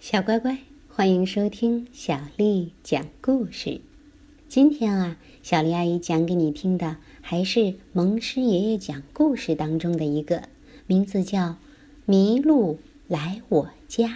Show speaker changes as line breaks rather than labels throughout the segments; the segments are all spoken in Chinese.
小乖乖，欢迎收听小丽讲故事。今天啊，小丽阿姨讲给你听的还是蒙师爷爷讲故事当中的一个，名字叫《麋鹿来我家》。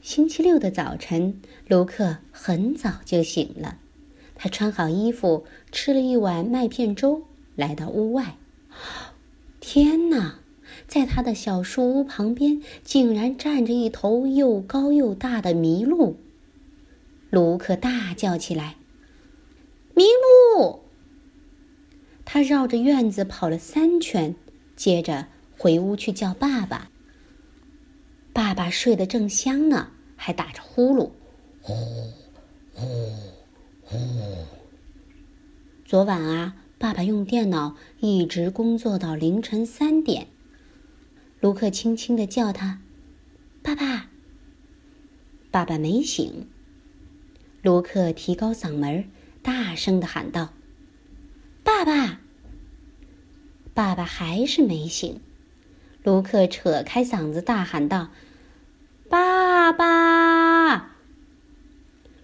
星期六的早晨，卢克很早就醒了，他穿好衣服，吃了一碗麦片粥，来到屋外。天哪！在他的小树屋旁边，竟然站着一头又高又大的麋鹿。卢克大叫起来：“麋鹿！”他绕着院子跑了三圈，接着回屋去叫爸爸。爸爸睡得正香呢，还打着呼噜，呼呼呼。昨晚啊，爸爸用电脑一直工作到凌晨三点。卢克轻轻的叫他：“爸爸。”爸爸没醒。卢克提高嗓门，大声的喊道：“爸爸！”爸爸还是没醒。卢克扯开嗓子大喊道：“爸爸！”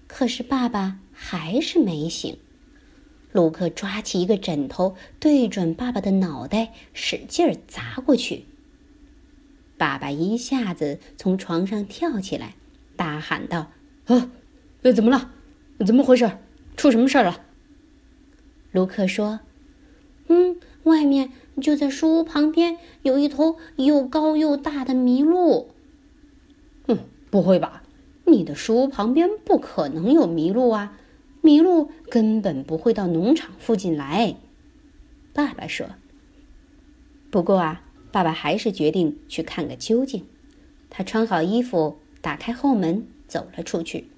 可是爸爸还是没醒。卢克抓起一个枕头，对准爸爸的脑袋，使劲儿砸过去。爸爸一下子从床上跳起来，大喊道：“啊，那怎么了？怎么回事？出什么事儿了？”卢克说：“嗯，外面就在书屋旁边有一头又高又大的麋鹿。”“嗯，不会吧？你的书屋旁边不可能有麋鹿啊！麋鹿根本不会到农场附近来。”爸爸说。“不过啊。”爸爸还是决定去看个究竟。他穿好衣服，打开后门，走了出去。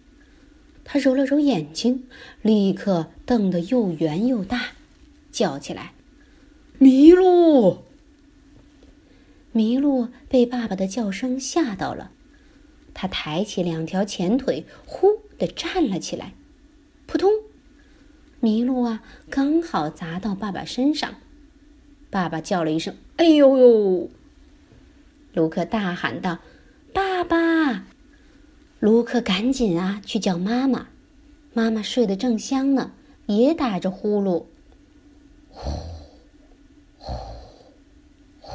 他揉了揉眼睛，立刻瞪得又圆又大，叫起来：“麋鹿！”麋鹿被爸爸的叫声吓到了，他抬起两条前腿，呼的站了起来。扑通！麋鹿啊，刚好砸到爸爸身上。爸爸叫了一声：“哎呦呦！”卢克大喊道：“爸爸！”卢克赶紧啊去叫妈妈。妈妈睡得正香呢，也打着呼噜。呼呼呼！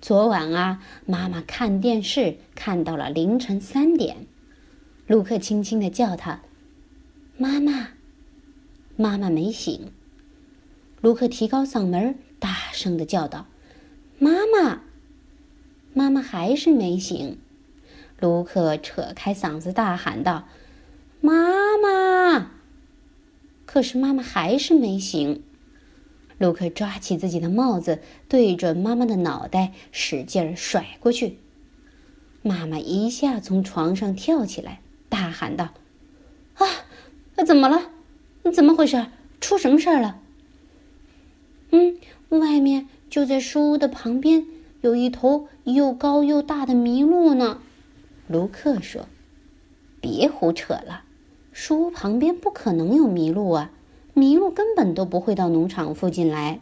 昨晚啊，妈妈看电视看到了凌晨三点。卢克轻轻的叫她：“妈妈！”妈妈没醒。卢克提高嗓门，大声的叫道：“妈妈！”妈妈还是没醒。卢克扯开嗓子大喊道：“妈妈！”可是妈妈还是没醒。卢克抓起自己的帽子，对准妈妈的脑袋使劲甩过去。妈妈一下从床上跳起来，大喊道：“啊，怎么了？怎么回事？出什么事儿了？”嗯，外面就在书屋的旁边，有一头又高又大的麋鹿呢。卢克说：“别胡扯了，书屋旁边不可能有麋鹿啊，麋鹿根本都不会到农场附近来。”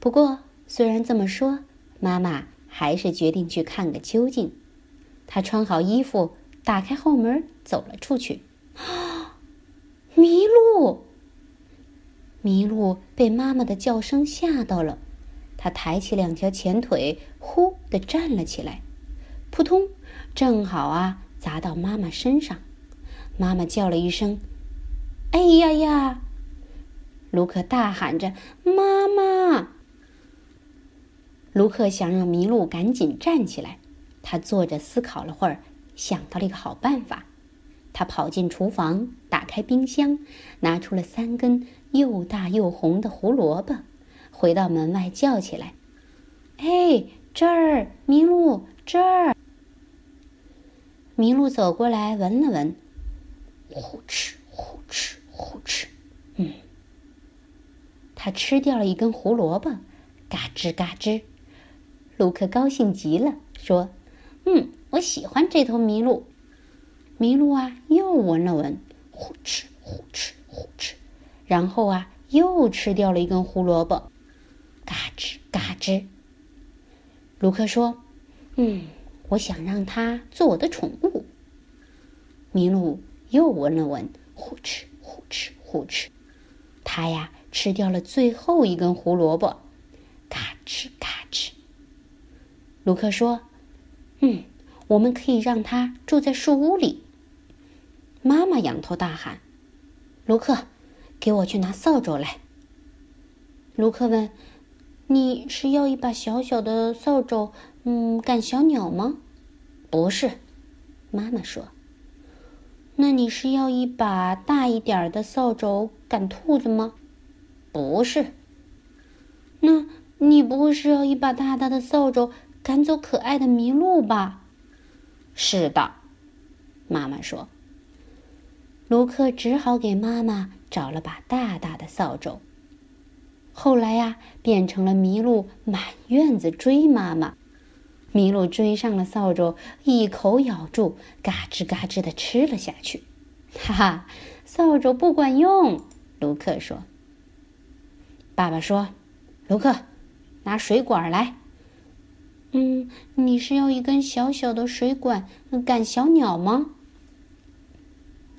不过，虽然这么说，妈妈还是决定去看个究竟。她穿好衣服，打开后门，走了出去。啊，麋鹿！麋鹿被妈妈的叫声吓到了，它抬起两条前腿，呼的站了起来，扑通，正好啊砸到妈妈身上。妈妈叫了一声：“哎呀呀！”卢克大喊着：“妈妈！”卢克想让麋鹿赶紧站起来，他坐着思考了会儿，想到了一个好办法。他跑进厨房，打开冰箱，拿出了三根又大又红的胡萝卜，回到门外叫起来：“哎，这儿，麋鹿，这儿！”麋鹿走过来，闻了闻，呼哧呼哧呼哧，嗯，他吃掉了一根胡萝卜，嘎吱嘎吱。卢克高兴极了，说：“嗯，我喜欢这头麋鹿。”麋鹿啊，又闻了闻，呼哧呼哧呼哧，然后啊，又吃掉了一根胡萝卜，嘎吱嘎吱。卢克说：“嗯，我想让它做我的宠物。麋鹿又闻了闻，呼哧呼哧呼哧，它呀吃掉了最后一根胡萝卜，嘎吱嘎吱。卢克说：“嗯，我们可以让它住在树屋里。”妈妈仰头大喊：“卢克，给我去拿扫帚来！”卢克问：“你是要一把小小的扫帚，嗯，赶小鸟吗？”“不是。”妈妈说。“那你是要一把大一点的扫帚赶兔子吗？”“不是。”“那你不会是要一把大大的扫帚赶走可爱的麋鹿吧？”“是的。”妈妈说。卢克只好给妈妈找了把大大的扫帚。后来呀，变成了麋鹿满院子追妈妈。麋鹿追上了扫帚，一口咬住，嘎吱嘎吱的吃了下去。哈哈，扫帚不管用，卢克说。爸爸说：“卢克，拿水管来。”嗯，你是要一根小小的水管赶小鸟吗？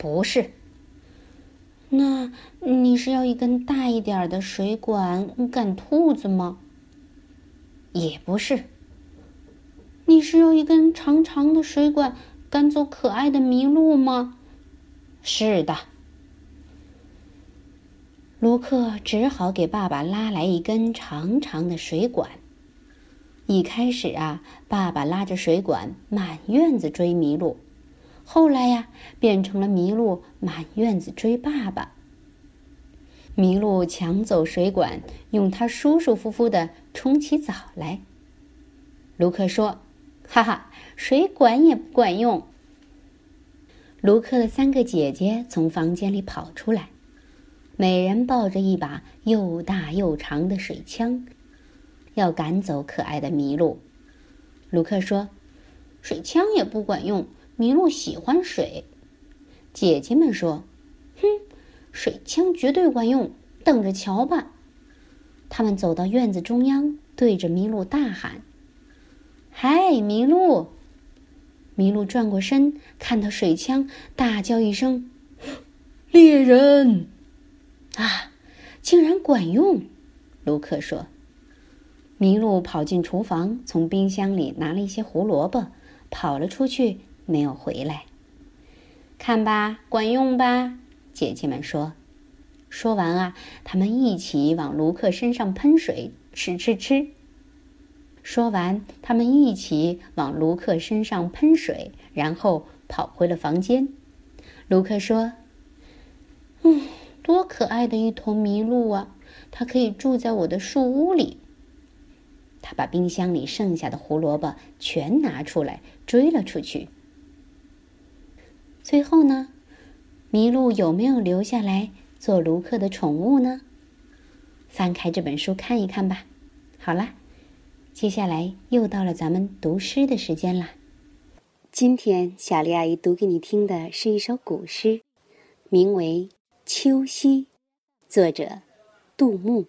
不是。那你是要一根大一点的水管赶兔子吗？也不是。你是要一根长长的水管赶走可爱的麋鹿吗？是的。卢克只好给爸爸拉来一根长长的水管。一开始啊，爸爸拉着水管满院子追麋鹿。后来呀，变成了麋鹿满院子追爸爸。麋鹿抢走水管，用它舒舒服服的冲起澡来。卢克说：“哈哈，水管也不管用。”卢克的三个姐姐从房间里跑出来，每人抱着一把又大又长的水枪，要赶走可爱的麋鹿。卢克说：“水枪也不管用。”麋鹿喜欢水，姐姐们说：“哼，水枪绝对管用，等着瞧吧。”他们走到院子中央，对着麋鹿大喊：“嗨，麋鹿！”麋鹿转过身，看到水枪，大叫一声：“猎人！”啊，竟然管用！卢克说。麋鹿跑进厨房，从冰箱里拿了一些胡萝卜，跑了出去。没有回来，看吧，管用吧？姐姐们说。说完啊，他们一起往卢克身上喷水，吃吃吃。说完，他们一起往卢克身上喷水，然后跑回了房间。卢克说：“嗯，多可爱的一头麋鹿啊！它可以住在我的树屋里。”他把冰箱里剩下的胡萝卜全拿出来，追了出去。最后呢，麋鹿有没有留下来做卢克的宠物呢？翻开这本书看一看吧。好啦，接下来又到了咱们读诗的时间啦。今天小丽阿姨读给你听的是一首古诗，名为《秋夕》，作者杜牧。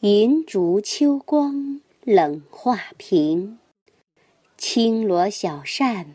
银烛秋光冷画屏，轻罗小扇。